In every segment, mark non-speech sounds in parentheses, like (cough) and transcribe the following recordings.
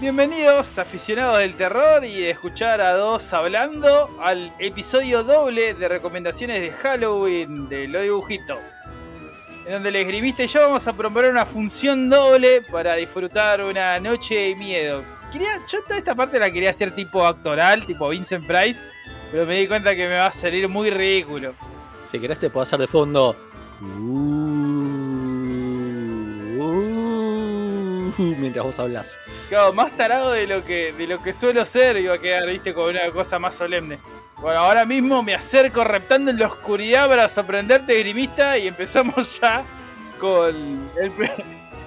Bienvenidos aficionados del terror y de escuchar a dos hablando al episodio doble de recomendaciones de Halloween de Lo Dibujito. En donde el esgrimista y yo vamos a proponer una función doble para disfrutar una noche de miedo. Quería, yo toda esta parte la quería hacer tipo actoral, tipo Vincent Price, pero me di cuenta que me va a salir muy ridículo. Si querés te puedo hacer de fondo. Uh, mientras vos hablas. Claro, más tarado de lo que, de lo que suelo ser, iba a quedar, viste, con una cosa más solemne. Bueno, ahora mismo me acerco reptando en la oscuridad para sorprenderte, grimista, y empezamos (laughs) ya con el,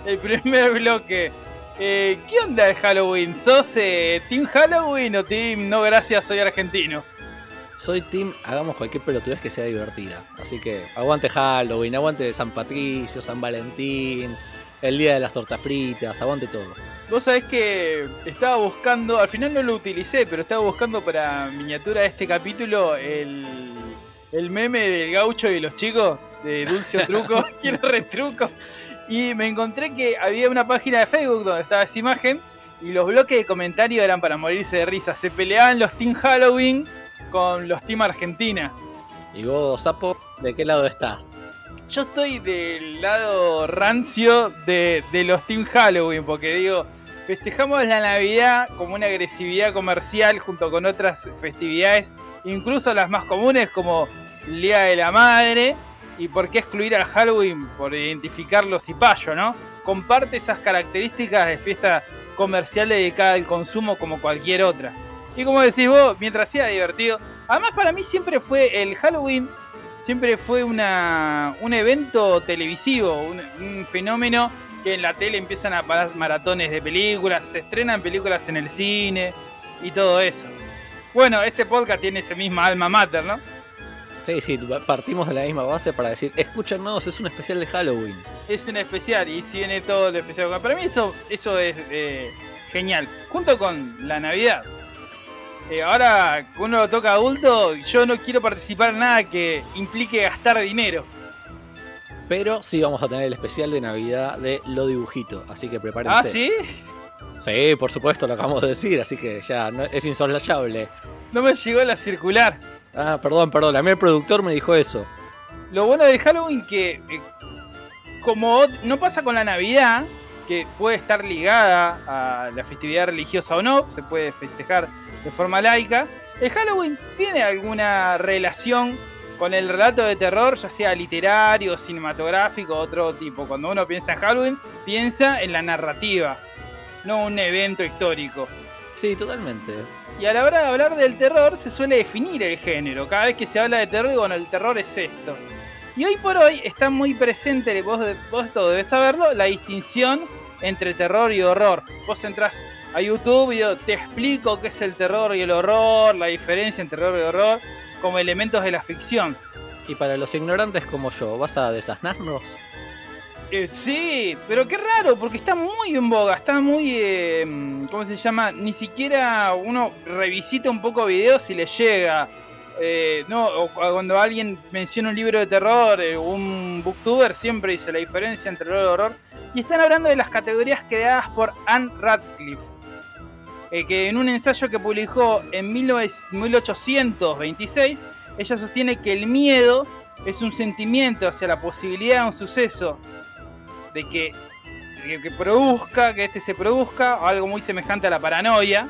el primer bloque. Eh, ¿Qué onda el Halloween? ¿Sos eh, Team Halloween o Team No Gracias, soy argentino? Soy Team, hagamos cualquier pelotudez que sea divertida. Así que aguante Halloween, aguante San Patricio, San Valentín, el día de las tortas fritas, aguante todo. Vos sabés que estaba buscando, al final no lo utilicé, pero estaba buscando para miniatura de este capítulo el, el meme del gaucho y los chicos de Dulce o Truco, (laughs) quiero retruco. Y me encontré que había una página de Facebook donde estaba esa imagen y los bloques de comentarios eran para morirse de risa. Se peleaban los Team Halloween con los Team Argentina. ¿Y vos, Sapo, de qué lado estás? Yo estoy del lado rancio de, los Team Halloween, porque digo, festejamos la Navidad como una agresividad comercial junto con otras festividades, incluso las más comunes como el Día de la Madre. ¿Y por qué excluir al Halloween? Por identificarlo cipayo, ¿no? Comparte esas características de fiesta comercial dedicada al consumo como cualquier otra. Y como decís vos, mientras sea divertido. Además, para mí siempre fue el Halloween, siempre fue una, un evento televisivo, un, un fenómeno que en la tele empiezan a parar maratones de películas, se estrenan películas en el cine y todo eso. Bueno, este podcast tiene ese mismo alma mater, ¿no? Sí, sí, partimos de la misma base para decir, escúchanos, es un especial de Halloween. Es un especial y si viene todo el especial. Para mí eso, eso es eh, genial. Junto con la Navidad. Eh, ahora uno lo toca adulto, yo no quiero participar en nada que implique gastar dinero. Pero sí vamos a tener el especial de Navidad de Lo Dibujito, así que prepárense. ¿Ah, sí? Sí, por supuesto, lo acabamos de decir, así que ya no, es insoslayable. No me llegó la circular. Ah, perdón, perdón, a mí el productor me dijo eso. Lo bueno del Halloween que, eh, como no pasa con la Navidad, que puede estar ligada a la festividad religiosa o no, se puede festejar de forma laica, el Halloween tiene alguna relación con el relato de terror, ya sea literario, cinematográfico, otro tipo. Cuando uno piensa en Halloween, piensa en la narrativa, no un evento histórico. Sí, totalmente. Y a la hora de hablar del terror se suele definir el género. Cada vez que se habla de terror, bueno, el terror es esto. Y hoy por hoy está muy presente, vos, vos debes saberlo, la distinción entre terror y horror. Vos entras a YouTube y yo te explico qué es el terror y el horror, la diferencia entre terror y horror, como elementos de la ficción. Y para los ignorantes como yo, ¿vas a desasnarnos? Eh, sí, pero qué raro, porque está muy en boga, está muy, eh, ¿cómo se llama? Ni siquiera uno revisita un poco videos y le llega. Eh, no, o cuando alguien menciona un libro de terror, eh, un booktuber siempre dice la diferencia entre terror y horror. Y están hablando de las categorías creadas por Anne Radcliffe, eh, que en un ensayo que publicó en 1826, ella sostiene que el miedo es un sentimiento hacia la posibilidad de un suceso de que, que produzca, que este se produzca, algo muy semejante a la paranoia.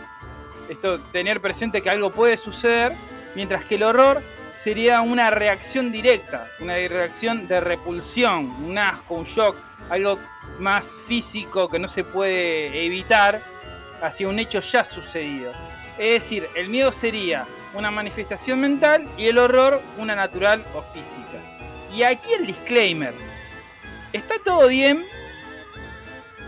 Esto, tener presente que algo puede suceder, mientras que el horror sería una reacción directa, una reacción de repulsión, un asco, un shock, algo más físico que no se puede evitar hacia un hecho ya sucedido. Es decir, el miedo sería una manifestación mental y el horror una natural o física. Y aquí el disclaimer. Está todo bien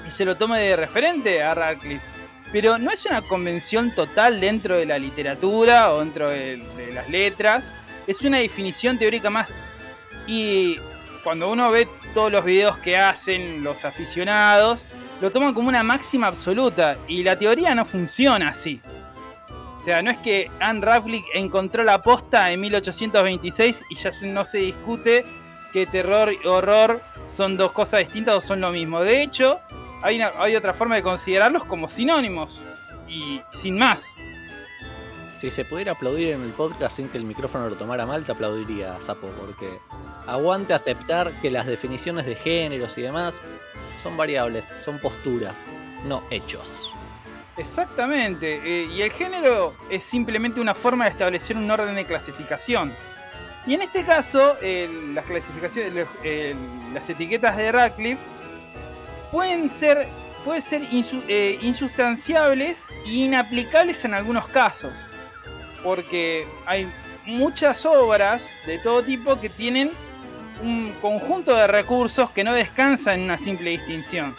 y se lo tome de referente a Radcliffe, pero no es una convención total dentro de la literatura o dentro de, de las letras. Es una definición teórica más y cuando uno ve todos los videos que hacen los aficionados, lo toman como una máxima absoluta y la teoría no funciona así. O sea, no es que Anne Radcliffe encontró la posta en 1826 y ya no se discute que terror y horror son dos cosas distintas o son lo mismo. De hecho, hay, hay otra forma de considerarlos como sinónimos y sin más. Si se pudiera aplaudir en el podcast sin que el micrófono lo tomara mal, te aplaudiría, Sapo, porque aguante aceptar que las definiciones de géneros y demás son variables, son posturas, no hechos. Exactamente, eh, y el género es simplemente una forma de establecer un orden de clasificación. Y en este caso, las clasificaciones, las etiquetas de Radcliffe pueden ser, pueden ser eh, insustanciables e inaplicables en algunos casos. Porque hay muchas obras de todo tipo que tienen un conjunto de recursos que no descansan en una simple distinción.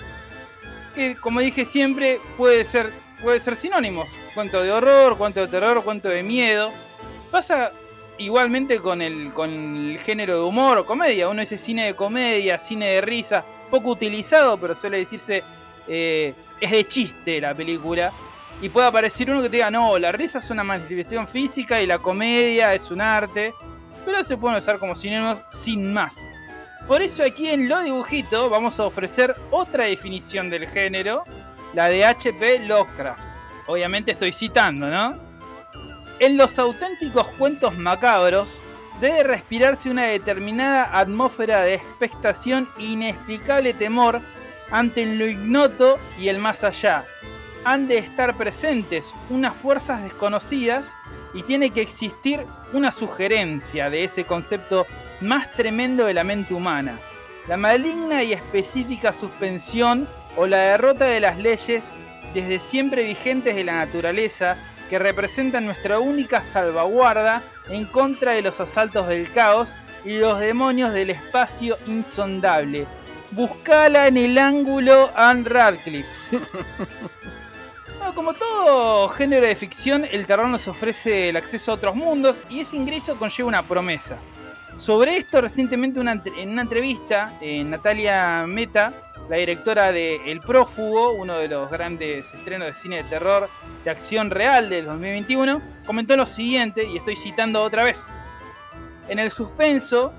Que como dije siempre puede ser, puede ser sinónimos. Cuento de horror, cuento de terror, cuento de miedo. Pasa igualmente con el, con el género de humor o comedia. Uno dice cine de comedia, cine de risa, poco utilizado, pero suele decirse eh, es de chiste la película. Y puede aparecer uno que te diga, no, la risa es una manifestación física y la comedia es un arte. Pero se pueden usar como sinónimos sin más. Por eso aquí en Lo Dibujito vamos a ofrecer otra definición del género, la de H.P. Lovecraft. Obviamente estoy citando, ¿no? En los auténticos cuentos macabros debe respirarse una determinada atmósfera de expectación e inexplicable temor ante lo ignoto y el más allá. Han de estar presentes unas fuerzas desconocidas y tiene que existir una sugerencia de ese concepto más tremendo de la mente humana. La maligna y específica suspensión o la derrota de las leyes desde siempre vigentes de la naturaleza que representan nuestra única salvaguarda en contra de los asaltos del caos y los demonios del espacio insondable. Buscala en el ángulo Anne Radcliffe. (laughs) como todo género de ficción, el terror nos ofrece el acceso a otros mundos y ese ingreso conlleva una promesa. Sobre esto, recientemente en una entrevista, eh, Natalia Meta la directora de El Prófugo, uno de los grandes estrenos de cine de terror de acción real del 2021, comentó lo siguiente, y estoy citando otra vez. En el suspenso,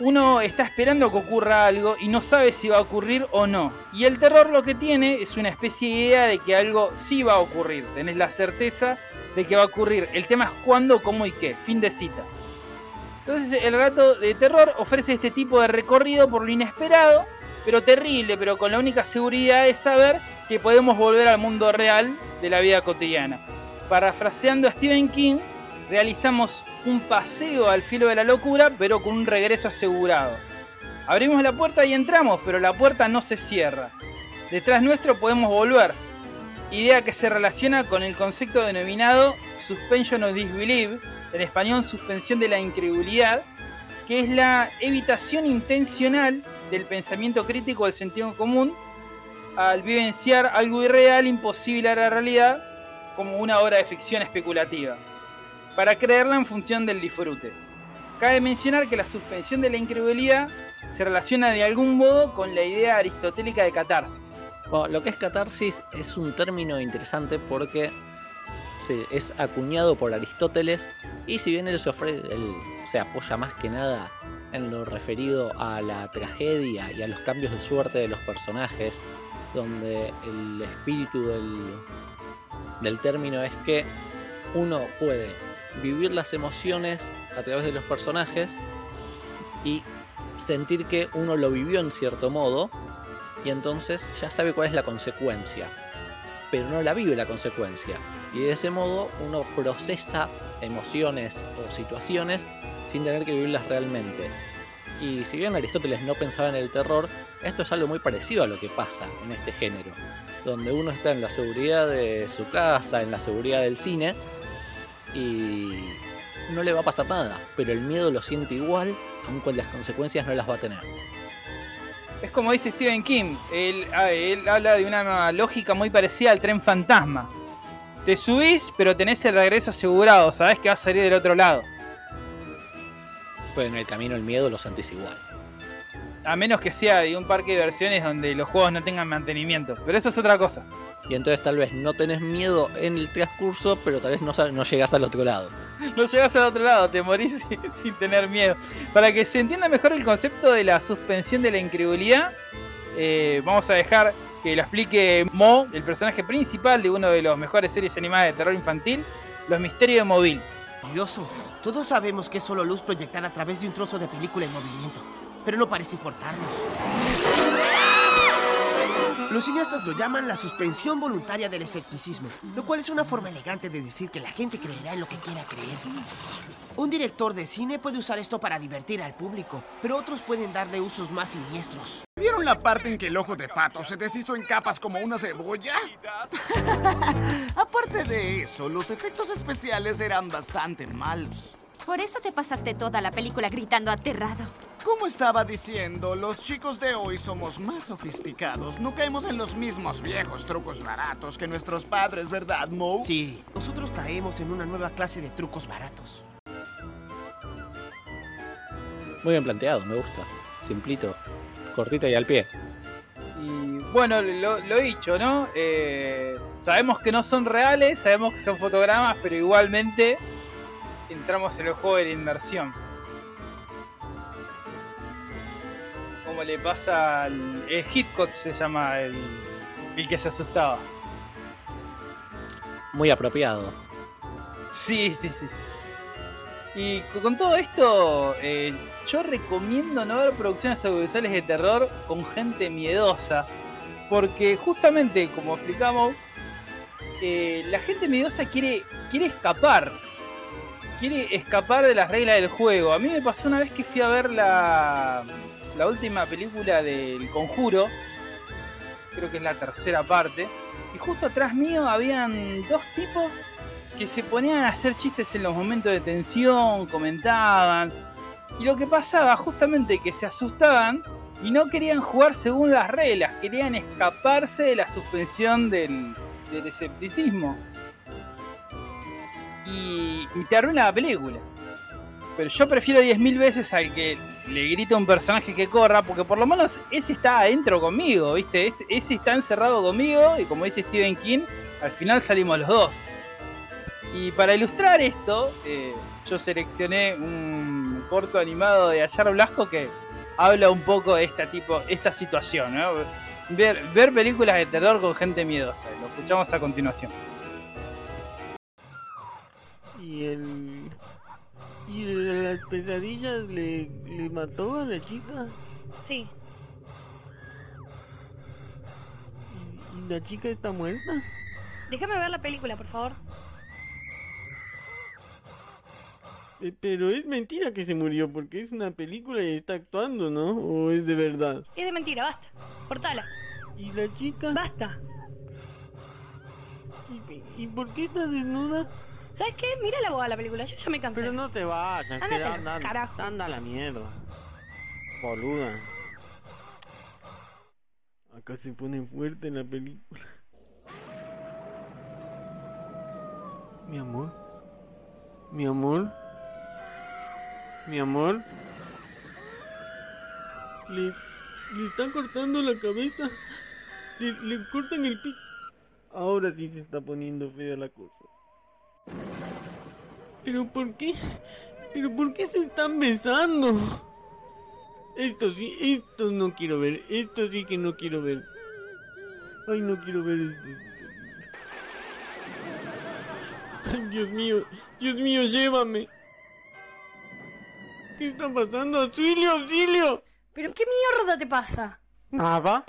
uno está esperando que ocurra algo y no sabe si va a ocurrir o no. Y el terror lo que tiene es una especie de idea de que algo sí va a ocurrir. Tenés la certeza de que va a ocurrir. El tema es cuándo, cómo y qué. Fin de cita. Entonces el rato de terror ofrece este tipo de recorrido por lo inesperado pero terrible, pero con la única seguridad de saber que podemos volver al mundo real de la vida cotidiana. Parafraseando a Stephen King, realizamos un paseo al filo de la locura, pero con un regreso asegurado. Abrimos la puerta y entramos, pero la puerta no se cierra. Detrás nuestro podemos volver. Idea que se relaciona con el concepto denominado suspension of disbelief, en español suspensión de la incredulidad, que es la evitación intencional del pensamiento crítico del sentido común al vivenciar algo irreal, imposible a la realidad, como una obra de ficción especulativa, para creerla en función del disfrute. Cabe mencionar que la suspensión de la incredulidad se relaciona de algún modo con la idea aristotélica de catarsis. lo que es catarsis es un término interesante porque es acuñado por Aristóteles y si bien él se, ofrece, se apoya más que nada en lo referido a la tragedia y a los cambios de suerte de los personajes, donde el espíritu del término es que uno puede vivir las emociones a través de los personajes y sentir que uno lo vivió en cierto modo y entonces ya sabe cuál es la consecuencia, pero no la vive la consecuencia. Y de ese modo uno procesa emociones o situaciones sin tener que vivirlas realmente. Y si bien Aristóteles no pensaba en el terror, esto es algo muy parecido a lo que pasa en este género, donde uno está en la seguridad de su casa, en la seguridad del cine, y no le va a pasar nada, pero el miedo lo siente igual, aunque las consecuencias no las va a tener. Es como dice Stephen King, él, ah, él habla de una lógica muy parecida al tren fantasma te subís, pero tenés el regreso asegurado, sabés que vas a salir del otro lado. Pues en el camino el miedo lo sentís igual. A menos que sea de un parque de diversiones donde los juegos no tengan mantenimiento. Pero eso es otra cosa. Y entonces tal vez no tenés miedo en el transcurso, pero tal vez no, no llegás al otro lado. No llegás al otro lado, te morís (laughs) sin tener miedo. Para que se entienda mejor el concepto de la suspensión de la incredulidad, eh, vamos a dejar que lo explique Mo, el personaje principal de uno de los mejores series animadas de terror infantil, Los Misterios de Móvil. Curioso. Todos sabemos que es solo luz proyectada a través de un trozo de película en movimiento, pero no parece importarnos. Los cineastas lo llaman la suspensión voluntaria del escepticismo, lo cual es una forma elegante de decir que la gente creerá en lo que quiera creer. Un director de cine puede usar esto para divertir al público, pero otros pueden darle usos más siniestros. ¿Vieron la parte en que el ojo de pato se deshizo en capas como una cebolla? (laughs) Aparte de eso, los efectos especiales eran bastante malos. Por eso te pasaste toda la película gritando aterrado. Como estaba diciendo, los chicos de hoy somos más sofisticados. No caemos en los mismos viejos trucos baratos que nuestros padres, ¿verdad, Mo? Sí, nosotros caemos en una nueva clase de trucos baratos. Muy bien planteado, me gusta. Simplito, cortito y al pie. Y bueno, lo, lo dicho, ¿no? Eh, sabemos que no son reales, sabemos que son fotogramas, pero igualmente entramos en el juego de la inmersión. Como le pasa al. El Hitchcock se llama el, el que se asustaba. Muy apropiado. Sí, sí, sí. sí. Y co- con todo esto, eh, yo recomiendo no ver producciones audiovisuales de terror con gente miedosa. Porque justamente, como explicamos, eh, la gente miedosa quiere, quiere escapar. Quiere escapar de las reglas del juego. A mí me pasó una vez que fui a ver la, la última película del Conjuro. Creo que es la tercera parte. Y justo atrás mío habían dos tipos que se ponían a hacer chistes en los momentos de tensión, comentaban. Y lo que pasaba justamente que se asustaban y no querían jugar según las reglas, querían escaparse de la suspensión del, escepticismo. Y, y te arruina la película. Pero yo prefiero 10.000 veces al que le grita a un personaje que corra, porque por lo menos ese está adentro conmigo, ¿viste? Este- ese está encerrado conmigo y como dice Stephen King, al final salimos los dos. Y para ilustrar esto, eh, yo seleccioné un corto animado de Ayar Blasco que habla un poco de esta tipo, esta situación, ¿no? Ver, ver películas de terror con gente miedosa. Lo escuchamos a continuación. Y el. ¿Y las pesadillas le, le mató a la chica? Sí, ¿Y, y la chica está muerta? déjame ver la película, por favor. Eh, pero es mentira que se murió porque es una película y está actuando, ¿no? ¿O es de verdad? Es de mentira, basta. Cortala. ¿Y la chica? Basta. ¿Y, y por qué está desnuda? ¿Sabes qué? Mira la boda la película, yo ya me cansé. Pero no te vayas, Ándate queda, anda, carajo. anda a la mierda. Boluda. Acá se pone fuerte la película. Mi amor. Mi amor. Mi amor. Le, le están cortando la cabeza. Le, le cortan el pico. Ahora sí se está poniendo fea la cosa. ¿Pero por qué? ¿Pero por qué se están besando? Esto sí, esto no quiero ver. Esto sí que no quiero ver. Ay, no quiero ver esto. Ay, Dios mío, Dios mío, llévame. ¿Qué está pasando? ¡Auxilio, auxilio! ¿Pero qué mierda te pasa? Nada.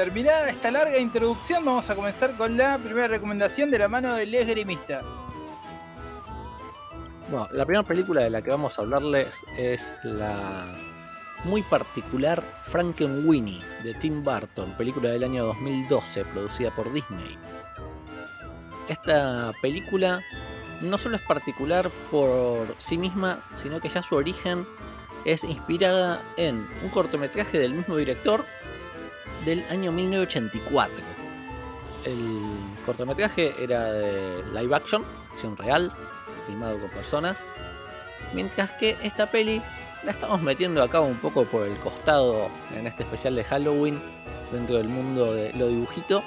Terminada esta larga introducción, vamos a comenzar con la primera recomendación de la mano del esgrimista. Bueno, la primera película de la que vamos a hablarles es la muy particular Frankenweenie de Tim Burton, película del año 2012 producida por Disney. Esta película no solo es particular por sí misma, sino que ya su origen es inspirada en un cortometraje del mismo director del año 1984. El cortometraje era de live action, acción real, filmado con personas, mientras que esta peli la estamos metiendo a cabo un poco por el costado en este especial de Halloween dentro del mundo de lo dibujito,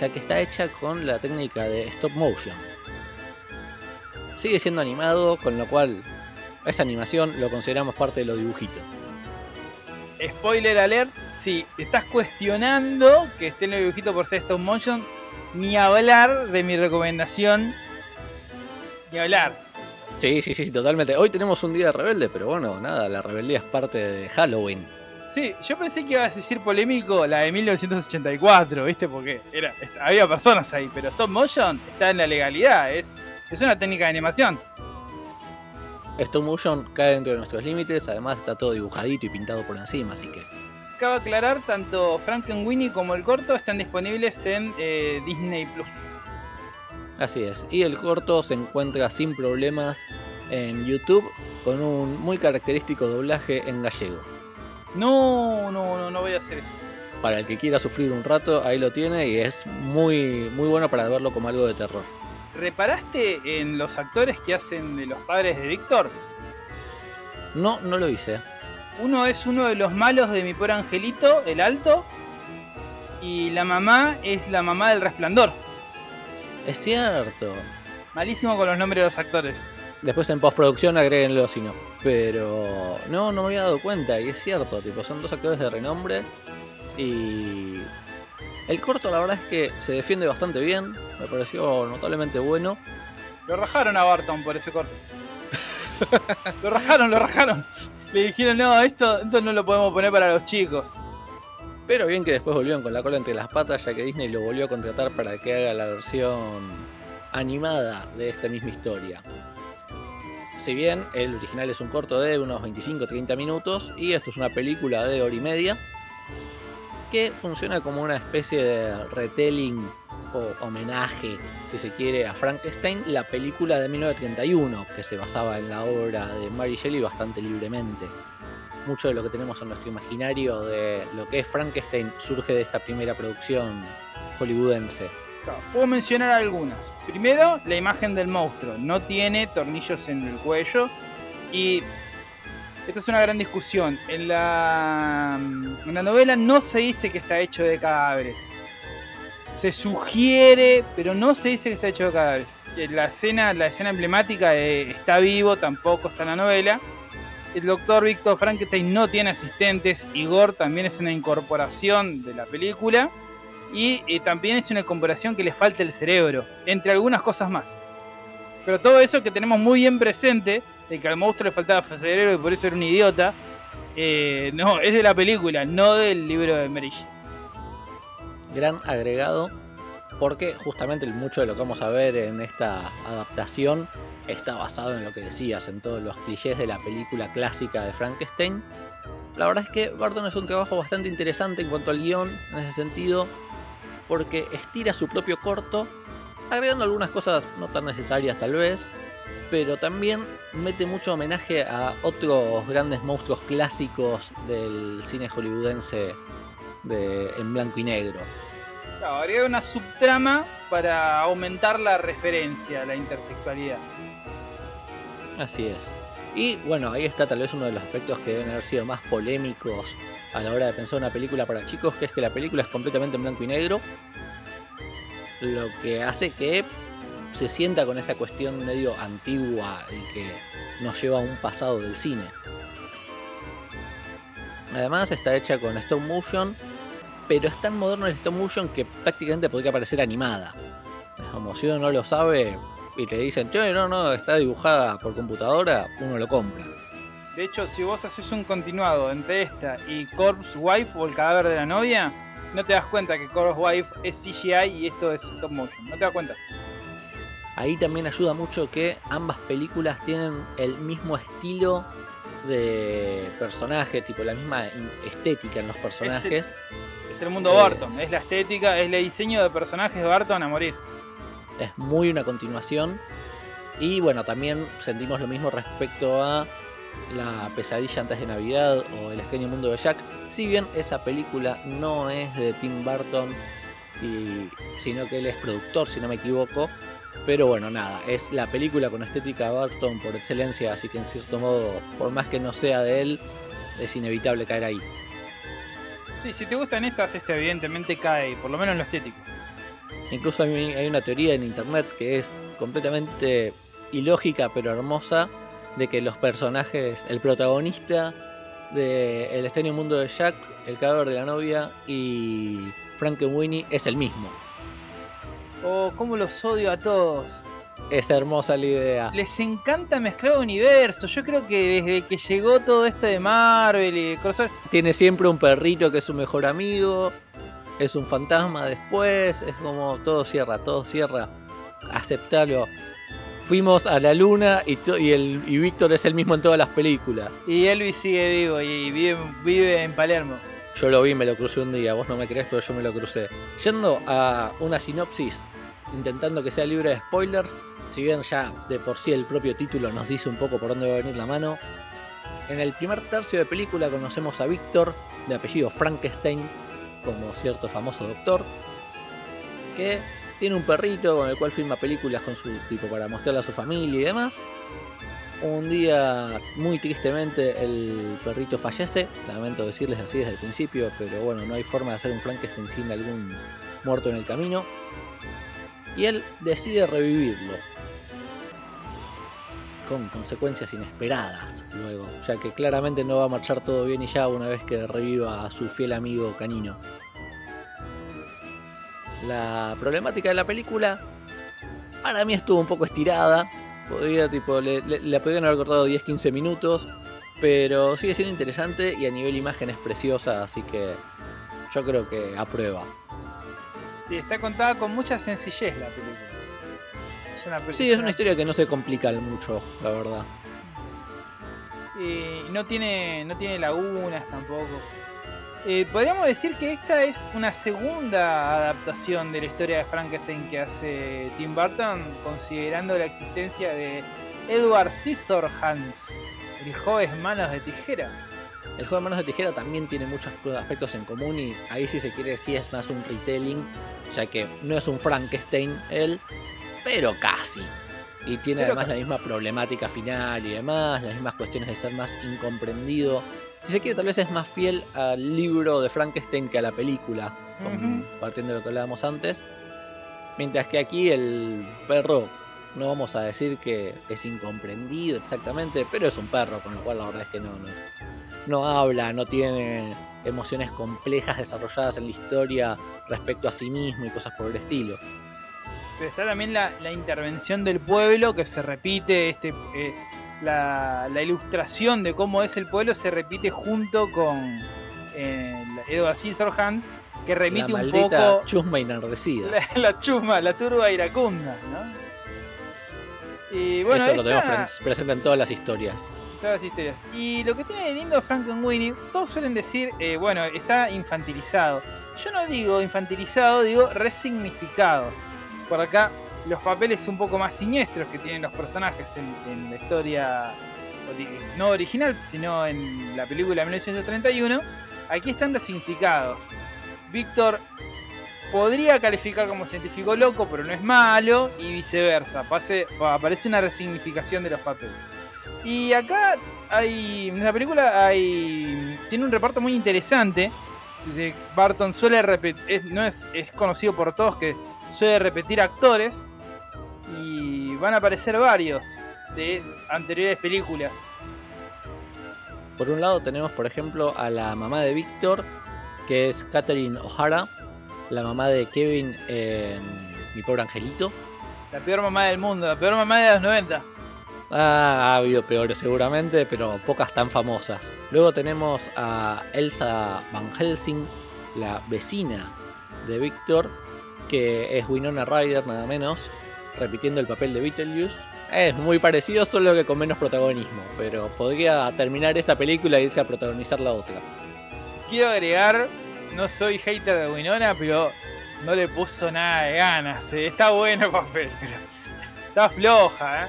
ya que está hecha con la técnica de stop motion. Sigue siendo animado, con lo cual esa animación lo consideramos parte de lo dibujito. Spoiler alert, si estás cuestionando que esté en el dibujito por ser stop motion, ni hablar de mi recomendación. Ni hablar. Sí, sí, sí, totalmente. Hoy tenemos un día rebelde, pero bueno, nada, la rebeldía es parte de Halloween. Sí, yo pensé que ibas a decir polémico la de 1984, ¿viste? Porque era, había personas ahí, pero stop motion está en la legalidad, es, es una técnica de animación. Stop motion cae dentro de nuestros límites, además está todo dibujadito y pintado por encima, así que Cabe aclarar, tanto Frankenweenie como el corto están disponibles en eh, Disney Plus. así es. Y el corto se encuentra sin problemas en YouTube con un muy característico doblaje en gallego. No, no, no, no voy a hacer eso. Para el que quiera sufrir un rato, ahí lo tiene y es muy, muy bueno para verlo como algo de terror. ¿Reparaste en los actores que hacen de los padres de Víctor? No, no lo hice. Uno es uno de los malos de mi pobre angelito, el alto. Y la mamá es la mamá del resplandor. Es cierto. Malísimo con los nombres de los actores. Después en postproducción agréguenlo si no. Pero no, no me había dado cuenta y es cierto, tipo, son dos actores de renombre y el corto la verdad es que se defiende bastante bien, me pareció notablemente bueno. Lo rajaron a Barton por ese corte. (laughs) lo rajaron, lo rajaron. Le dijeron, no, esto, esto no lo podemos poner para los chicos. Pero bien que después volvieron con la cola entre las patas ya que Disney lo volvió a contratar para que haga la versión animada de esta misma historia. Si bien el original es un corto de unos 25-30 minutos y esto es una película de hora y media que funciona como una especie de retelling o homenaje, si se quiere, a Frankenstein, la película de 1931 que se basaba en la obra de Mary Shelley bastante libremente. Mucho de lo que tenemos en nuestro imaginario de lo que es Frankenstein surge de esta primera producción hollywoodense. Puedo mencionar algunas. Primero, la imagen del monstruo. No tiene tornillos en el cuello. Y esta es una gran discusión. En la, en la novela no se dice que está hecho de cadáveres. Se sugiere, pero no se dice que está hecho de cadáveres. Eh, La escena, la escena emblemática de Está vivo tampoco está en la novela. El doctor Víctor Frankenstein no tiene asistentes. Igor también es una incorporación de la película. Y eh, también es una comparación que le falta el cerebro, entre algunas cosas más. Pero todo eso que tenemos muy bien presente, de que al monstruo le faltaba cerebro y por eso era un idiota, eh, no, es de la película, no del libro de Mary. Gran agregado porque justamente mucho de lo que vamos a ver en esta adaptación está basado en lo que decías, en todos los clichés de la película clásica de Frankenstein. La verdad es que Barton es un trabajo bastante interesante en cuanto al guion, en ese sentido, porque estira su propio corto, agregando algunas cosas no tan necesarias tal vez, pero también mete mucho homenaje a otros grandes monstruos clásicos del cine hollywoodense de, en blanco y negro. Claro, agrega una subtrama para aumentar la referencia, la intertextualidad. Así es. Y bueno, ahí está tal vez uno de los aspectos que deben haber sido más polémicos a la hora de pensar una película para chicos, que es que la película es completamente en blanco y negro. Lo que hace que se sienta con esa cuestión medio antigua y que nos lleva a un pasado del cine. Además está hecha con stop motion, pero es tan moderno el stop motion que prácticamente podría parecer animada. Como si uno no lo sabe y te dicen, che, no, no, está dibujada por computadora, uno lo compra. De hecho, si vos haces un continuado entre esta y Corpse Wife o el cadáver de la novia, no te das cuenta que Corpse Wife es CGI y esto es stop motion. No te das cuenta. Ahí también ayuda mucho que ambas películas tienen el mismo estilo de personaje, tipo la misma estética en los personajes. Es el mundo Eh. Barton, es la estética, es el diseño de personajes de Barton a morir. Es muy una continuación. Y bueno, también sentimos lo mismo respecto a La pesadilla antes de Navidad o El extraño mundo de Jack. Si bien esa película no es de Tim Burton, y, sino que él es productor, si no me equivoco. Pero bueno, nada, es la película con estética Burton por excelencia, así que en cierto modo, por más que no sea de él, es inevitable caer ahí. Sí, si te gustan estas, este evidentemente cae, por lo menos en lo estético. Incluso hay, hay una teoría en internet que es completamente ilógica pero hermosa de que los personajes, el protagonista de El extraño mundo de Jack, El cadáver de la novia y Frankenweenie es el mismo. Oh, cómo los odio a todos. Es hermosa la idea. Les encanta mezclar universos. Yo creo que desde que llegó todo esto de Marvel y crossover, Tiene siempre un perrito que es su mejor amigo. Es un fantasma después. Es como todo cierra, todo cierra. Aceptalo. Fuimos a la luna y, to- y, el, y Víctor es el mismo en todas las películas. y Elvis sigue vivo y vive, vive en Palermo. Yo lo vi, me lo crucé un día. Vos no me crees, pero yo me lo crucé. Yendo a una sinopsis, intentando que sea libre de spoilers. Si bien ya de por sí el propio título nos dice un poco por dónde va a venir la mano. En el primer tercio de película conocemos a Víctor, de apellido Frankenstein, como cierto famoso doctor, que tiene un perrito con el cual filma películas con su tipo para mostrarle a su familia y demás. Un día, muy tristemente, el perrito fallece. Lamento decirles así desde el principio, pero bueno, no hay forma de hacer un Frankenstein sin algún muerto en el camino. Y él decide revivirlo. Con consecuencias inesperadas luego, ya que claramente no va a marchar todo bien y ya una vez que reviva a su fiel amigo canino. La problemática de la película para mí estuvo un poco estirada. Podría, tipo, le, le- la podrían haber cortado 10-15 minutos. Pero sigue siendo interesante y a nivel imagen es preciosa, así que yo creo que aprueba. Sí, está contada con mucha sencillez la película. Es una peli- Sí, es una historia que no se complica mucho, la verdad. Eh, no tiene no tiene lagunas tampoco. Eh, podríamos decir que esta es una segunda adaptación de la historia de Frankenstein que hace Tim Burton, considerando la existencia de Edward Scissorhands, el joven manos de tijera. El juego de manos de tijera también tiene muchos aspectos en común y ahí si se quiere sí es más un retelling, ya que no es un Frankenstein él, pero casi. Y tiene Pero además la misma problemática final y demás, las mismas cuestiones de ser más incomprendido. Si se quiere, tal vez es más fiel al libro de Frankenstein que a la película, Ujú. partiendo de lo que hablábamos antes. Mientras que aquí el perro, no vamos a decir que es incomprendido exactamente, pero es un perro, con lo cual la verdad es que no, no, no habla, no tiene emociones complejas desarrolladas en la historia respecto a sí mismo y cosas por el estilo. Pero está también la, la intervención del pueblo que se repite, este, eh, la, la ilustración de cómo es el pueblo se repite junto con eh, Edward Scissorhands, que La remite un poco chusma enardecida. (laughs) la, la chusma, la turba iracunda, ¿no? Y bueno, Eso lo tenemos presente en todas las historias. Todas las historias. Y lo que tiene de lindo Frankenweenie, todos suelen decir, eh, bueno, está infantilizado. Yo no digo infantilizado, digo resignificado. Por acá, los papeles un poco más siniestros que tienen los personajes en, la historia, ori- no original, sino en la película de 1931, aquí están resignificados. Víctor podría calificar como científico loco, pero no es malo, y viceversa. Aparece una resignificación de los papeles. Y acá hay. En la película hay. Tiene un reparto muy interesante. Barton suele repetir. no es, es conocido por todos que suele repetir actores. Y van a aparecer varios de anteriores películas. Por un lado tenemos, por ejemplo, a la mamá de Víctor, que es Catherine O'Hara, la mamá de Kevin en Mi Pobre Angelito. La peor mamá del mundo, la peor mamá de los 90. Ah, ha habido peores seguramente, pero pocas tan famosas. Luego tenemos a Elsa Van Helsing, la vecina de Víctor, que es Winona Ryder nada menos, repitiendo el papel de Beetlejuice. Es muy parecido, solo que con menos protagonismo, pero podría terminar esta película e irse a protagonizar la otra. Quiero agregar, no soy hater de Winona, pero no le puso nada de ganas. eh. Está bueno el papel, pero está floja, ¿eh?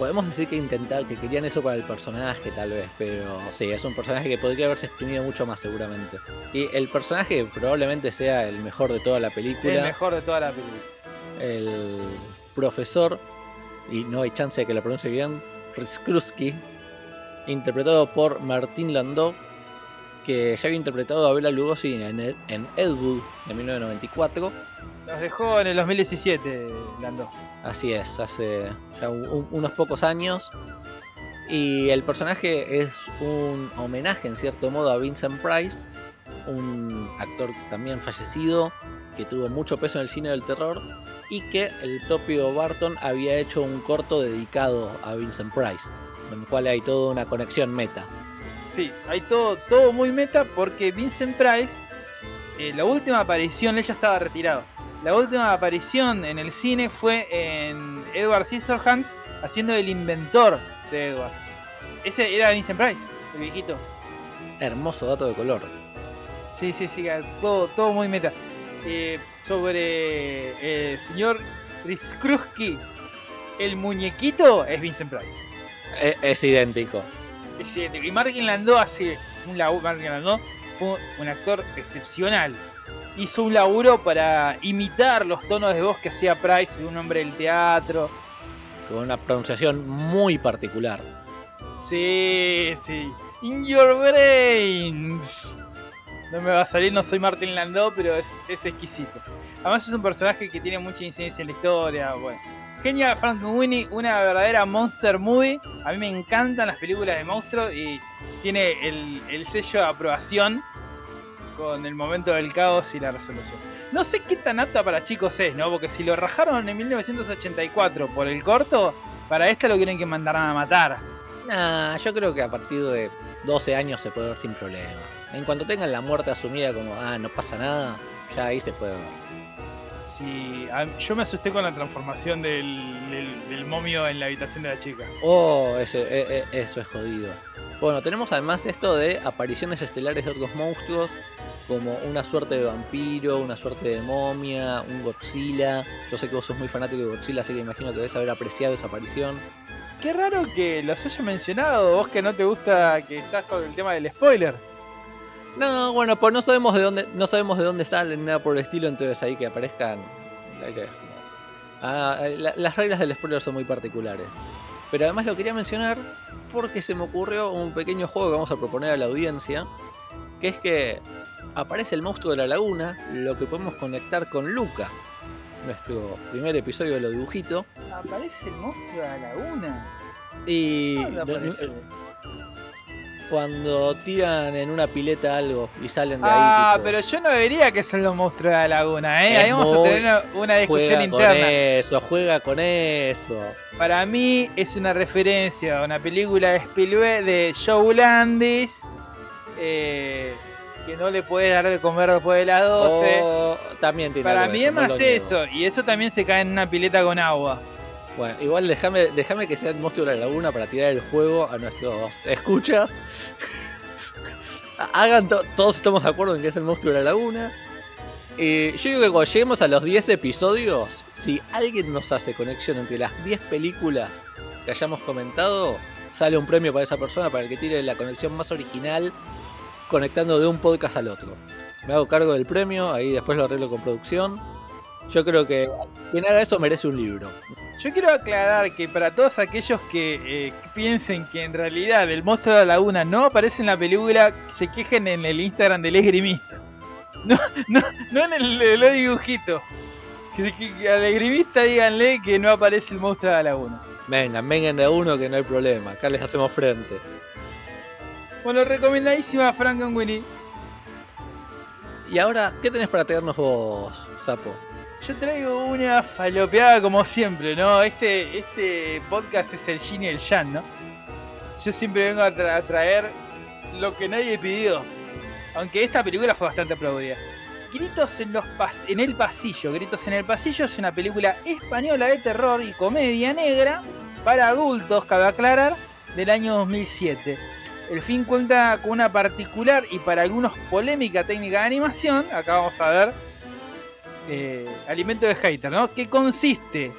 Podemos decir que intentar, que querían eso para el personaje tal vez, pero sí, es un personaje que podría haberse exprimido mucho más seguramente. Y el personaje probablemente sea el mejor de toda la película. El mejor de toda la película. el profesor, y no hay chance de que lo pronuncie bien, Rizkrusky, interpretado por Martín Landau, que ya había interpretado a Bela Lugosi en, Ed- en Ed Wood de 1994. Nos dejó en el 2017, Lando. Así es, hace ya un- un- unos pocos años. Y el personaje es un homenaje en cierto modo a Vincent Price, un actor también fallecido que tuvo mucho peso en el cine del terror y que el propio Barton había hecho un corto dedicado a Vincent Price, en el cual hay toda una conexión meta. Sí, hay todo, todo muy meta porque Vincent Price, eh, la última aparición, él ya estaba retirado. La última aparición en el cine fue en Edward Scissorhands haciendo el inventor de Edward. Ese era Vincent Price, el viejito. Hermoso dato de color. Sí, sí, sí, todo, todo muy meta. Eh, sobre el señor Riskruski, el muñequito es Vincent Price. E- Es, idéntico. Es idéntico. Y Martin Landau hace un laburo. Martin Landau fue un actor excepcional. Hizo un laburo para imitar los tonos de voz que hacía Price, un hombre del teatro. Con una pronunciación muy particular. Sí, sí. In your brains. No me va a salir, no soy Martin Landau, pero es, es exquisito. Además es un personaje que tiene mucha incidencia en la historia. Bueno. Genial, Frankenweenie, una verdadera monster movie. A mí me encantan las películas de monstruos y tiene el, el sello de aprobación con el momento del caos y la resolución. No sé qué tan apta para chicos es, ¿no? Porque si lo rajaron en 1984 por el corto, para esta lo quieren que mandaran a matar. Nah, yo creo que a partir de 12 años se puede ver sin problema. En cuanto tengan la muerte asumida como, ah, no pasa nada, ya ahí se puede ver. Sí, yo me asusté con la transformación del, del- del momio en la habitación de la chica. Oh, ese- e- e- eso es jodido. Bueno, tenemos además esto de apariciones estelares de otros monstruos, como una suerte de vampiro, una suerte de momia, un Godzilla. Yo sé que vos sos muy fanático de Godzilla, así que imagino que debes haber apreciado esa aparición. Qué raro que los haya mencionado, vos que no te gusta que estás con el tema del spoiler. No, bueno, pues no sabemos de dónde, no sabemos de dónde salen, nada por el estilo, entonces ahí que aparezcan. Ah, la- las reglas del spoiler son muy particulares. Pero además lo quería mencionar porque se me ocurrió un pequeño juego que vamos a proponer a la audiencia. Que es que aparece el monstruo de la laguna, lo que podemos conectar con Luca, nuestro primer episodio de los dibujitos. Aparece el monstruo de la laguna. Y cuando tiran en una pileta algo y salen de ahí. Ah, tipo, pero yo no vería que son los monstruos de la laguna, ¿eh? Es Ahí vamos a tener una, una discusión juega interna. con eso, juega con eso. Para mí es una referencia a una película de Spielberg de Joe Landis. eh, que no le puedes dar de comer después de las 12. O también tiene Para mí eso, es más eso. Y eso también se cae en una pileta con agua. Bueno, igual déjame, déjame que sea el monstruo de la laguna para tirar el juego a nuestros escuchas. (laughs) Hagan to- todos estamos de acuerdo en que es el monstruo de la laguna. Eh, yo digo que cuando lleguemos a los 10 episodios, si alguien nos hace conexión entre las 10 películas que hayamos comentado, sale un premio para esa persona, para el que tire la conexión más original, conectando de un podcast al otro. Me hago cargo del premio, ahí después lo arreglo con producción. Yo creo que quien haga eso merece un libro. Yo quiero aclarar que para todos aquellos que eh, piensen que en realidad el monstruo de la laguna no aparece en la película, se quejen en el Instagram del esgrimista. No, no, no en el de los dibujitos. Que, que- que al esgrimista díganle que no aparece el monstruo de la laguna. Vengan, vengan de uno que no hay problema. Acá les hacemos frente. Bueno, recomendadísima Frankenweenie. Y ahora, ¿qué tenés para traernos vos, Sapo? Yo traigo una falopeada como siempre, ¿no? Este, este podcast es el yin y el yang, ¿no? Yo siempre vengo a, tra- a traer lo que nadie pidió. Aunque esta película fue bastante aplaudida. Gritos en, los pas- en el pasillo. Gritos en el pasillo es una película española de terror y comedia negra para adultos, cabe aclarar, del año 2007. El film cuenta con una particular y para algunos polémica técnica de animación. Acá vamos a ver eh, alimento de hater, ¿no? Que consiste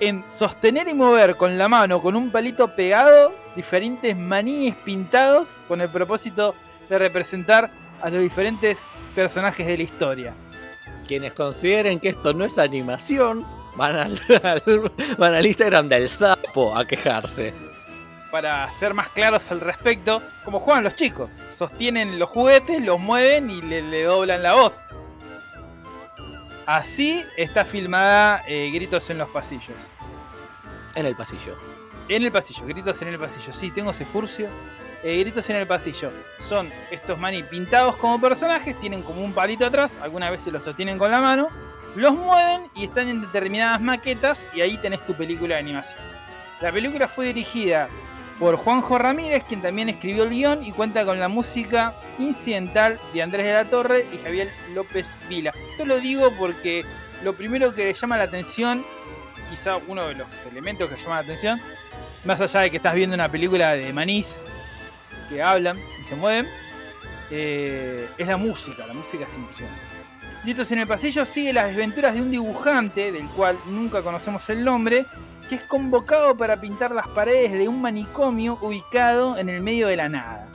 en sostener y mover con la mano, con un palito pegado, diferentes maníes pintados con el propósito de representar a los diferentes personajes de la historia. Quienes consideren que esto no es animación, van al, (laughs) al- van al Instagram del Sapo a quejarse. Para ser más claros al respecto, como juegan los chicos. Sostienen los juguetes, los mueven y le, le doblan la voz. Así está filmada eh, Gritos en los pasillos. En el pasillo. En el pasillo, gritos en el pasillo. Sí, tengo ese furcio. Eh, gritos en el pasillo. Son estos maní pintados como personajes, tienen como un palito atrás, algunas veces los sostienen con la mano, los mueven y están en determinadas maquetas y ahí tenés tu película de animación. La película fue dirigida por Juanjo Ramírez, quien también escribió el guion y cuenta con la música incidental de Andrés de la Torre y Javier López Vila. Esto lo digo porque lo primero que le llama la atención, quizá uno de los elementos que llama la atención, más allá de que estás viendo una película de Manís, que hablan y se mueven, eh, es la música, la música es impresionante. Gritos en el pasillo sigue las desventuras de un dibujante, del cual nunca conocemos el nombre, que es convocado para pintar las paredes de un manicomio ubicado en el medio de la nada.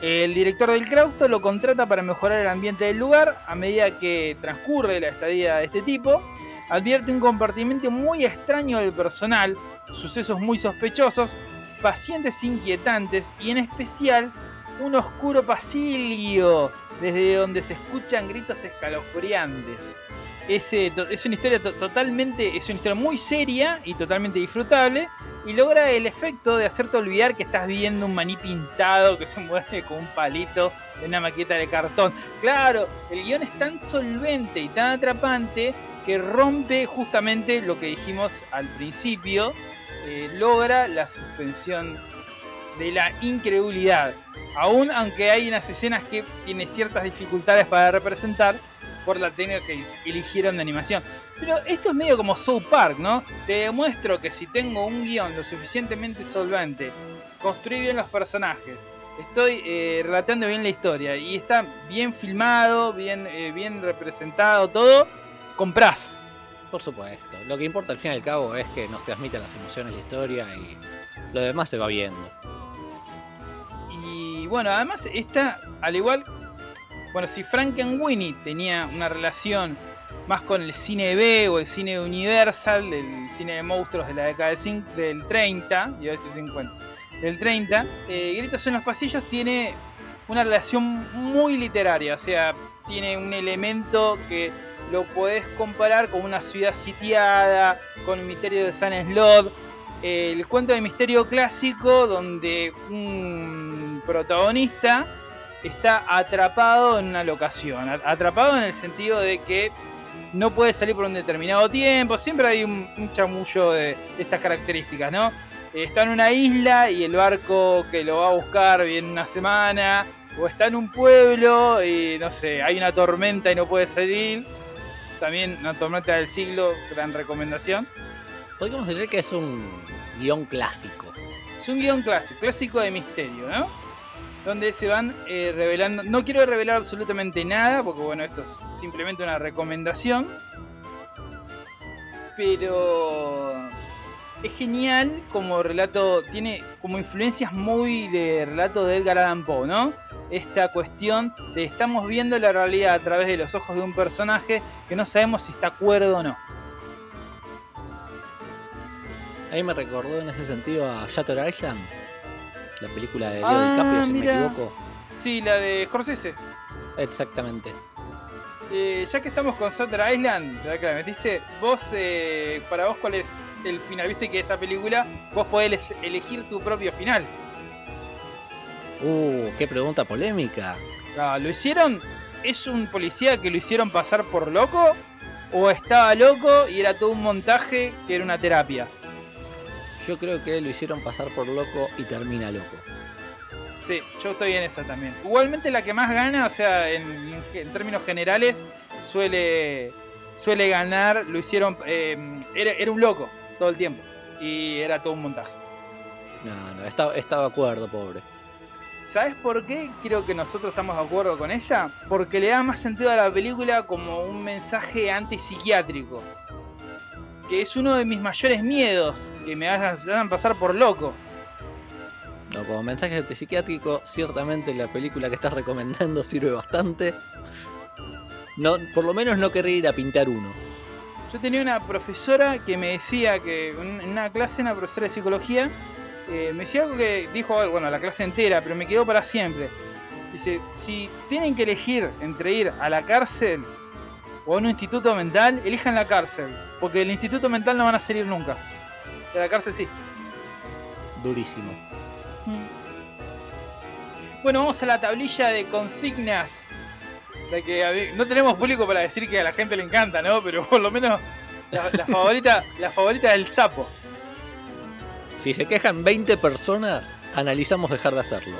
El director del claustro lo contrata para mejorar el ambiente del lugar. A medida que transcurre la estadía de este tipo, advierte un compartimento muy extraño del personal, sucesos muy sospechosos, pacientes inquietantes y en especial un oscuro pasillo desde donde se escuchan gritos escalofriantes. Es, eh, es una historia to- totalmente, es una historia muy seria y totalmente disfrutable y logra el efecto de hacerte olvidar que estás viendo un maní pintado que se (laughs) mueve con un palito en una maqueta de cartón. Claro, el guion es tan solvente y tan atrapante que rompe justamente lo que dijimos al principio, eh, logra la suspensión de la incredulidad. Aún aunque hay unas escenas que tiene ciertas dificultades para representar por la técnica que eligieron de animación. Pero esto es medio como South Park, ¿no? Te demuestro que si tengo un guion lo suficientemente solvente, construí bien los personajes, estoy eh, relatando bien la historia y está bien filmado, bien, eh, bien representado todo, comprás. Por supuesto. Lo que importa al fin y al cabo es que nos transmita las emociones la historia y lo demás se va viendo. Y bueno, además esta, al igual, bueno, si Frankenweenie tenía una relación más con el cine B o el cine Universal, del cine de monstruos de la década del, del 30, iba a decir 50, del 30, eh, Gritos en los Pasillos tiene una relación muy literaria, o sea, tiene un elemento que lo podés comparar con una ciudad sitiada, con el misterio de San Slot, el cuento de misterio clásico donde un protagonista está atrapado en una locación, atrapado en el sentido de que no puede salir por un determinado tiempo, siempre hay un, un chamullo de, de estas características, ¿no? Eh, Está en una isla y el barco que lo va a buscar viene una semana, o está en un pueblo y no sé, hay una tormenta y no puede salir. También una tormenta del siglo, gran recomendación. Podríamos decir que es un guion clásico. Es un guion clásico, clásico de misterio, ¿no? Donde se van eh, revelando. No quiero revelar absolutamente nada, porque bueno, esto es simplemente una recomendación. Pero es genial como relato, tiene como influencias muy de relato de Edgar Allan Poe, ¿no? Esta cuestión de estamos viendo la realidad a través de los ojos de un personaje que no sabemos si está cuerdo o no. Ahí me recordó en ese sentido a Shutter Island, la película de Leo Ah, DiCaprio, si no mira. me equivoco. Sí, la de Scorsese. Exactamente. Eh, ya que estamos con Sutter Island, ya que la metiste, vos, eh, para vos, ¿cuál es el final? Viste que esa película, vos podés elegir tu propio final. Uh, qué pregunta polémica. Ah, ¿Lo hicieron? ¿Es un policía que lo hicieron pasar por loco? ¿O estaba loco y era todo un montaje que era una terapia? Yo creo que lo hicieron pasar por loco y termina loco. Sí, yo estoy en esa también. Igualmente la que más gana, o sea, en, en términos generales, suele, suele ganar. Lo hicieron... eh, era, era un loco todo el tiempo. Y era todo un montaje. No, no, estaba, estaba de acuerdo, pobre. ¿Sabes por qué creo que nosotros estamos de acuerdo con ella? Porque le da más sentido a la película como un mensaje antipsiquiátrico. Que es uno de mis mayores miedos, que me hagan, pasar por loco. No, como mensaje psiquiátrico, ciertamente la película que estás recomendando sirve bastante. No, por lo menos no querría ir a pintar uno. Yo tenía una profesora que me decía que en en una clase, una profesora de psicología, eh, me decía algo que dijo, bueno, la clase entera, pero me quedó para siempre. Dice, si tienen que elegir entre ir a la cárcel o a un instituto mental, elijan la cárcel, porque del instituto mental no van a salir nunca. De la cárcel sí. durísimo. Bueno, vamos a la tablilla de consignas. La que no tenemos público para decir que a la gente le encanta, ¿no? Pero por lo menos la, la favorita, (laughs) la favorita del sapo. Si se quejan 20 personas, analizamos dejar de hacerlo.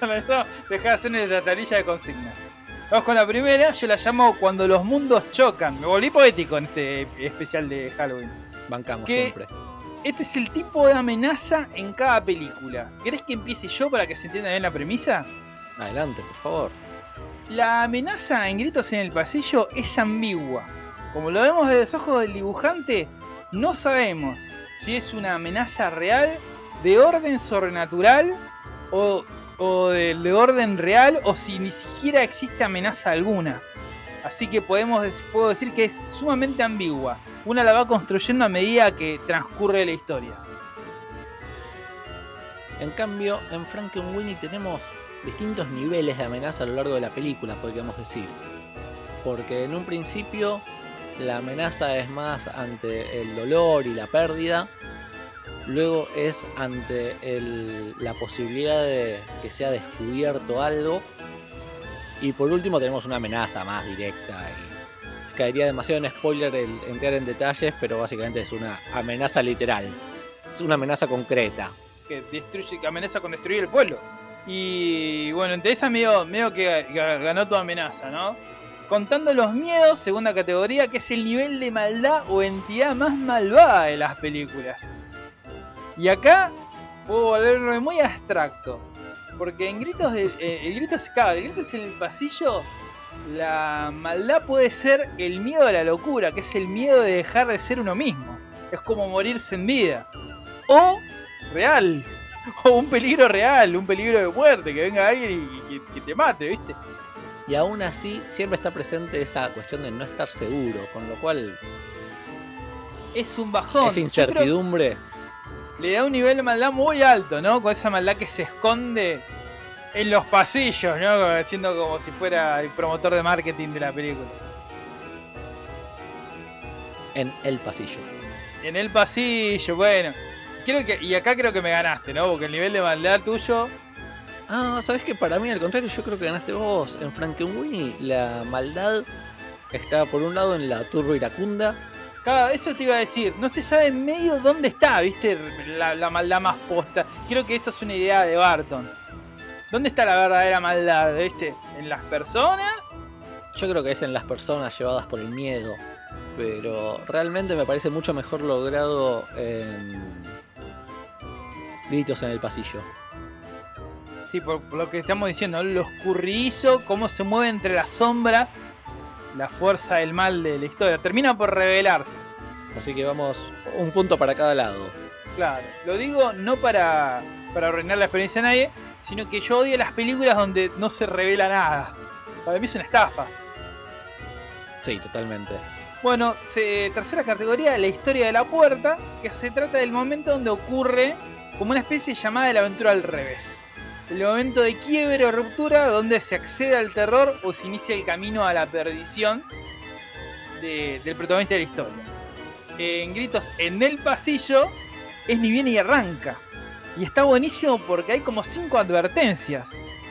(laughs) Deja de hacer la tablilla de consignas. Vamos con la primera, yo la llamo Cuando los mundos chocan. Me volví poético en este especial de Halloween. Bancamos siempre. Este es el tipo de amenaza en cada película. ¿Querés que empiece yo para que se entienda bien la premisa? Adelante, por favor. La amenaza en gritos en el pasillo es ambigua. Como lo vemos desde los ojos del dibujante, no sabemos si es una amenaza real, de orden sobrenatural o, o de, de orden real o si ni siquiera existe amenaza alguna. Así que podemos, puedo decir que es sumamente ambigua. Una la va construyendo a medida que transcurre la historia. En cambio, en Frankenweenie tenemos distintos niveles de amenaza a lo largo de la película, podríamos decir. Porque en un principio la amenaza es más ante el dolor y la pérdida. Luego es ante el- la posibilidad de que sea descubierto algo. Y por último tenemos una amenaza más directa. Y caería demasiado en spoiler el entrar en detalles, pero básicamente es una amenaza literal. Es una amenaza concreta. que destruye, que amenaza con destruir el pueblo. Y bueno, entre esas medio, medio que ga- ganó tu amenaza, ¿no? Contando los miedos, segunda categoría, que es el nivel de maldad o entidad más malvada de las películas. Y acá puedo volverme muy abstracto. Porque en gritos de, eh, el grito es claro, el grito es en el pasillo. La maldad puede ser el miedo a la locura, que es el miedo de dejar de ser uno mismo. Es como morirse en vida. O real. (laughs) O un peligro real, un peligro de muerte, que venga alguien y, y que, que te mate, ¿viste? Y aún así siempre está presente esa cuestión de no estar seguro, con lo cual Es un bajón. Yo incertidumbre creo le da un nivel de maldad muy alto, ¿no? Con esa maldad que se esconde en los pasillos, ¿no? Siendo como si fuera el promotor de marketing de la película. en el pasillo. En el pasillo, bueno. Creo que, y acá creo que me ganaste, ¿no? Porque el nivel de maldad tuyo Ah, ¿sabes que Para mí, al contrario, yo creo que ganaste vos. En Frankenweenie, la maldad está por un lado en la turbo iracunda. Claro, eso te iba a decir. No se sabe en medio dónde está, ¿viste? La, la maldad más posta. Creo que esto es una idea de Barton. ¿Dónde está la verdadera maldad, viste? ¿En las personas? Yo creo que es en las personas llevadas por el miedo. Pero realmente me parece mucho mejor logrado en Gritos en el pasillo. Sí, por, por lo que estamos diciendo, lo escurridizo, cómo se mueve entre las sombras la fuerza del mal de la historia. Termina por revelarse. Así que vamos un punto para cada lado. Claro, lo digo no para, para arruinar la experiencia a nadie, sino que yo odio las películas donde no se revela nada. Para mí es una estafa. Sí, totalmente. Bueno, se- tercera categoría, la historia de la puerta, que se trata del momento donde ocurre como una especie llamada de la aventura al revés. El momento de quiebre o ruptura donde se accede al terror o se inicia el camino a la perdición de- del protagonista de la historia. En gritos en el pasillo es ni viene y arranca. Y está buenísimo porque hay como cinco advertencias.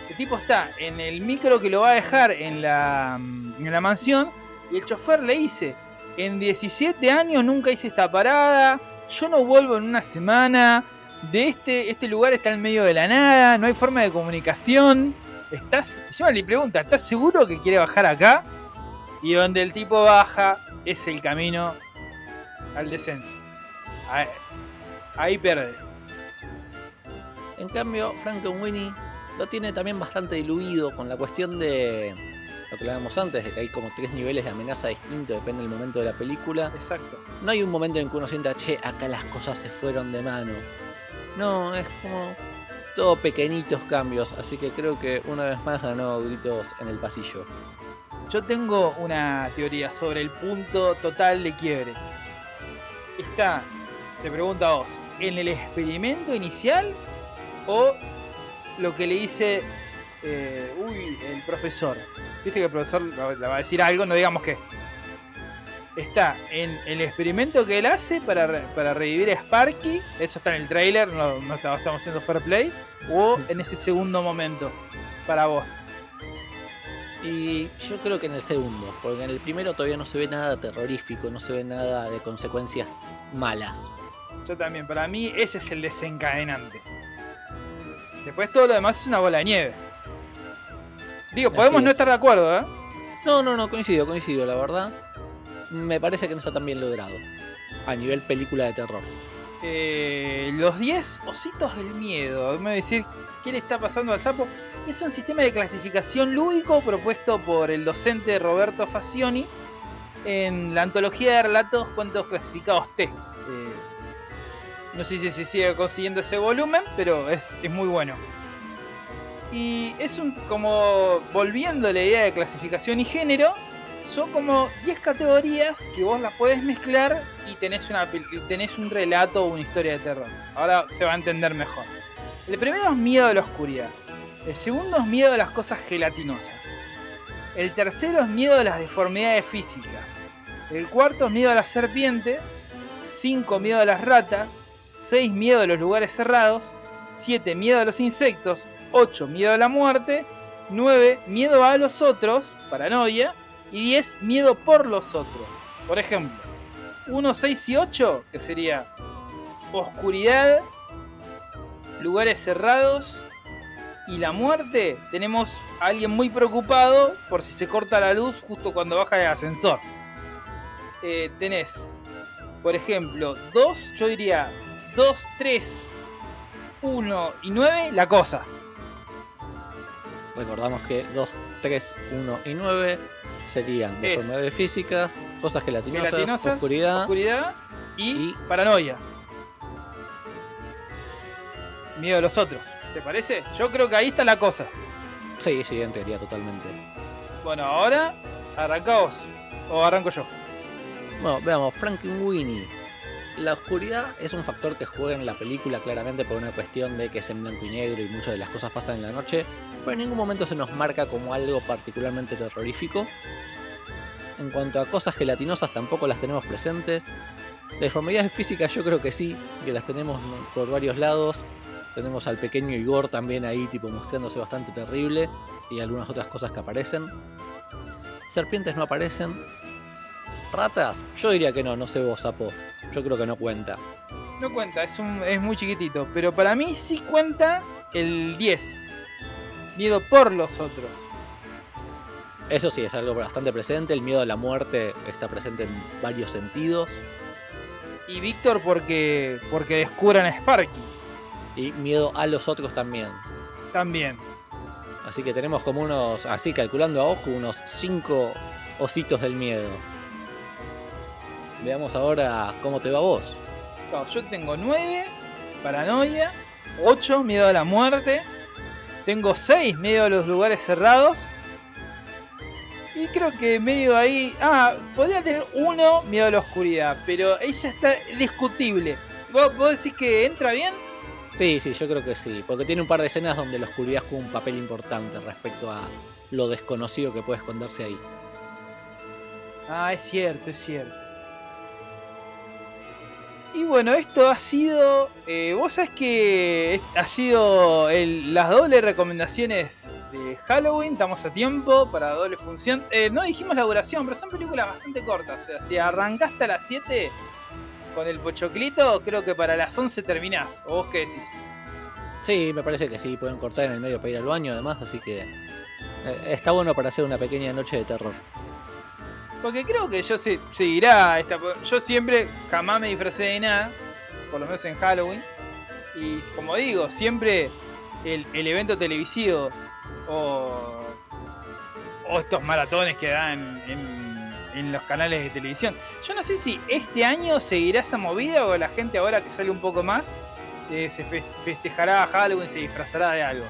El tipo está en el micro que lo va a dejar en la, en la mansión y el chofer le dice, en 17 años nunca hice esta parada, yo no vuelvo en una semana, de este, este lugar está en medio de la nada, no hay forma de comunicación. ¿Estás? Encima le pregunta, ¿estás seguro que quiere bajar acá? Y donde el tipo baja es el camino al descenso. Ahí, ahí pierde. En cambio, Frankenweenie lo tiene también bastante diluido con la cuestión de lo que hablábamos antes, de que hay como tres niveles de amenaza distintos, depende del momento de la película. Exacto. No hay un momento en que uno sienta, che, acá las cosas se fueron de mano. No, es como todo pequeñitos cambios, así que creo que una vez más ganó gritos en el pasillo. Yo tengo una teoría sobre el punto total de quiebre. Está, te pregunto a vos, ¿en el experimento inicial o lo que le dice eh, uy, el profesor? Viste que el profesor le va a decir algo, no digamos qué. Está en el experimento que él hace para, re- para revivir a Sparky, eso está en el trailer, no, no estamos haciendo fair play, o en ese segundo momento, para vos. Y yo creo que en el segundo, porque en el primero todavía no se ve nada terrorífico, no se ve nada de consecuencias malas. Yo también, para mí ese es el desencadenante. Después todo lo demás es una bola de nieve. Digo, podemos no es. estar de acuerdo, ¿eh? No, no, no, coincido, coincido, la verdad. Me parece que no está tan bien logrado. A nivel película de terror. Eh, los 10 ositos del miedo. Me decir, ¿qué está pasando al sapo? Es un sistema de clasificación lúdico propuesto por el docente Roberto Facioni en la antología de relatos cuentos clasificados T. Eh, no sé si se sigue consiguiendo ese volumen, pero es, es muy bueno. Y es un como volviendo a la idea de clasificación y género, son como 10 categorías que vos las podés mezclar y tenés, un relato o una historia de terror. Ahora se va a entender mejor. El primero es miedo a la oscuridad. El segundo es miedo a las cosas gelatinosas. El tercero es miedo a las deformidades físicas. El cuarto es miedo a la serpiente. 5 miedo a las ratas. 6 miedo a los lugares cerrados. 7 miedo a los insectos. 8 miedo a la muerte. 9 miedo a los otros, paranoia. Y 10 miedo por los otros. Por ejemplo, 1, 6 y 8, que sería oscuridad, lugares cerrados y la muerte, tenemos a alguien muy preocupado por si se corta la luz justo cuando baja el ascensor. Eh, tenés, por ejemplo, 2, yo diría 2, 3, 1 y 9, la cosa. Recordamos que 2, 3, 1 y 9 serían Es- deformidades físicas, cosas gelatinosas, Gelatinosas, oscuridad. oscuridad y, y- paranoia. Miedo a los otros. ¿Te parece? Yo creo que ahí está la cosa. Sí, sí, en teoría totalmente. Bueno, ahora arrancaos. O arranco yo. Bueno, veamos, Frankenweenie. La oscuridad es un factor que juega en la película claramente por una cuestión de que es en blanco y negro y muchas de las cosas pasan en la noche, pero en ningún momento se nos marca como algo particularmente terrorífico. En cuanto a cosas gelatinosas tampoco las tenemos presentes. Deformidades físicas yo creo que sí, que las tenemos por varios lados. Tenemos al pequeño Igor también ahí tipo mostrándose bastante terrible y algunas otras cosas que aparecen. Serpientes no aparecen, ¿Ratas? Yo diría que no, no sé vos, Sapo. Yo creo que no cuenta. No cuenta, es, un, es muy chiquitito. Pero para mí sí cuenta el 10. Miedo por los otros. Eso sí, es algo bastante presente. El miedo a la muerte está presente en varios sentidos. Y Víctor porque, porque descubran a Sparky. Y miedo a los otros también. También. Así que tenemos como unos, así calculando a ojo, unos 5 ositos del miedo. Veamos ahora cómo te va vos. No, yo tengo 9, paranoia. 8, miedo a la muerte. Tengo 6, miedo a los lugares cerrados. Y creo que medio ahí. Ah, podría tener uno, miedo a la oscuridad. Pero esa está discutible. ¿Vos, vos decís que entra bien? Sí, sí, yo creo que sí. Porque tiene un par de escenas donde la oscuridad juega un papel importante respecto a lo desconocido que puede esconderse ahí. Ah, es cierto, es cierto. Y bueno, esto ha sido. eh, Vos sabés que ha sido el- las dobles recomendaciones de Halloween. Estamos a tiempo para doble función. Eh, no dijimos la duración, pero son películas bastante cortas. O sea, si arrancaste a las 7 con el pochoclito, creo que para las 11 terminás. ¿O vos qué decís? Sí, me parece que sí, pueden cortar en el medio para ir al baño además, así que eh, está bueno para hacer una pequeña noche de terror. Porque creo que yo se, seguirá esta. Yo siempre jamás me disfracé de nada, por lo menos en Halloween. Y como digo, siempre el, el evento televisivo o, o estos maratones que dan en, en los canales de televisión. Yo no sé si este año seguirá esa movida o la gente ahora que sale un poco más eh, se fe- festejará Halloween, se disfrazará de algo.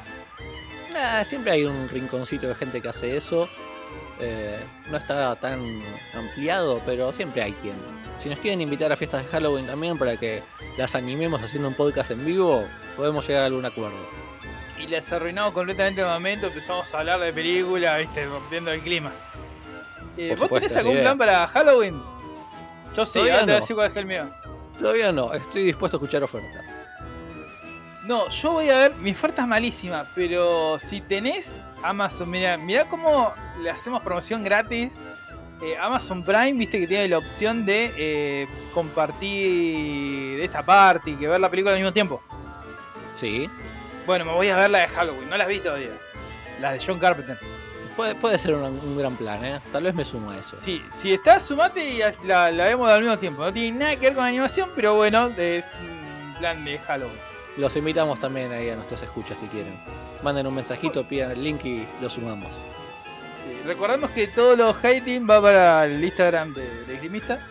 Nah, siempre hay un rinconcito de gente que hace eso. Eh, no está tan ampliado, pero siempre hay quien. Si nos quieren invitar a fiestas de Halloween también para que las animemos haciendo un podcast en vivo, podemos llegar a algún acuerdo. y les arruinamos completamente el momento, empezamos a hablar de película, viste, rompiendo el clima. Eh, ¿Vos supuesto, tenés algún idea. plan para Halloween? Yo sí, te voy a decir cuál es el mío. Todavía no, estoy dispuesto a escuchar ofertas. No, yo voy a ver, mi oferta es malísima, pero si tenés Amazon, mira, mira cómo le hacemos promoción gratis. Eh, Amazon Prime, viste que tiene la opción de eh, compartir esta parte y que ver la película al mismo tiempo. Sí, Bueno, me voy a ver la de Halloween, no las vi todavía. La de John Carpenter. puede, puede ser un, un gran plan, ¿eh? Tal vez me sumo a eso. Sí, si está, sumate y la, la vemos al mismo tiempo. No tiene nada que ver con animación, pero bueno, es un plan de Halloween. Los invitamos también ahí a nuestros escuchas si quieren. Manden un mensajito, pidan el link y lo sumamos. Sí, recordemos que todos los hating va para el Instagram de, Grimista.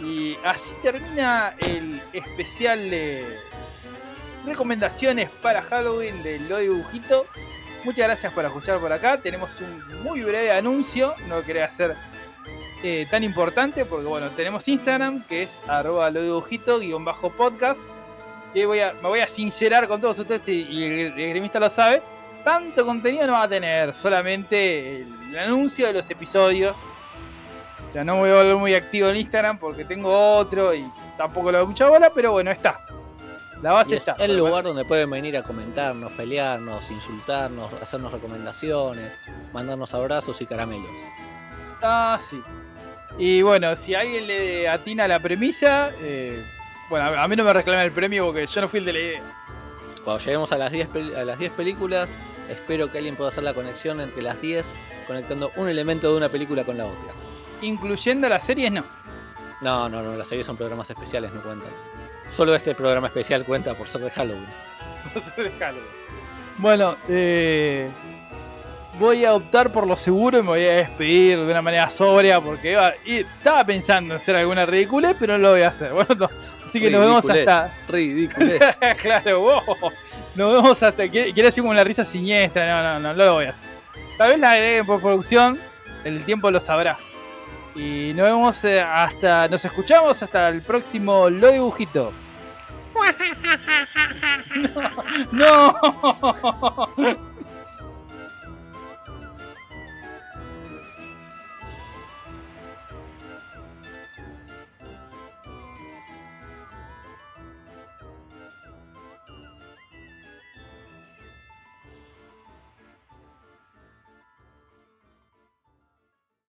Y así termina el especial de recomendaciones para Halloween de Lo Dibujito. Muchas gracias por escuchar por acá. Tenemos un muy breve anuncio. No quería hacer eh, tan importante porque bueno, tenemos Instagram que es arroba lo dibujito guion bajo podcast. Que voy a, me voy a sincerar con todos ustedes y, y el, el gremista lo sabe. Tanto contenido no va a tener, solamente el, el anuncio de los episodios. Ya no me voy a volver muy activo en Instagram porque tengo otro y tampoco le doy mucha bola, pero bueno, está. La base es está. el lugar donde pueden venir a comentarnos, pelearnos, insultarnos, hacernos recomendaciones, mandarnos abrazos y caramelos. Ah, sí. Y bueno, si alguien le atina la premisa, eh, bueno, a mí no me reclama el premio porque yo no fui el de la idea. Cuando lleguemos a las 10 pel- a las 10 películas, espero que alguien pueda hacer la conexión entre las 10, conectando un elemento de una película con la otra. Incluyendo las series, no. No, no, no, las series son programas especiales, no cuentan. Solo este programa especial cuenta por ser de Halloween. No sé, déjalo. Bueno, eh, voy a optar por lo seguro y me voy a despedir de una manera sobria porque iba- y estaba pensando en hacer alguna ridícula, pero no lo voy a hacer. (laughs) Bueno, no, así que nos vemos hasta. Ridiculez. (laughs) claro, wow. Nos vemos hasta. Quiere quiere decir como una risa siniestra. No, no, no, no lo voy a hacer. Tal vez la agreguen por producción. El tiempo lo sabrá. Y nos vemos eh, hasta. Nos escuchamos hasta el próximo Lo Dibujito. (laughs) No. no. (laughs)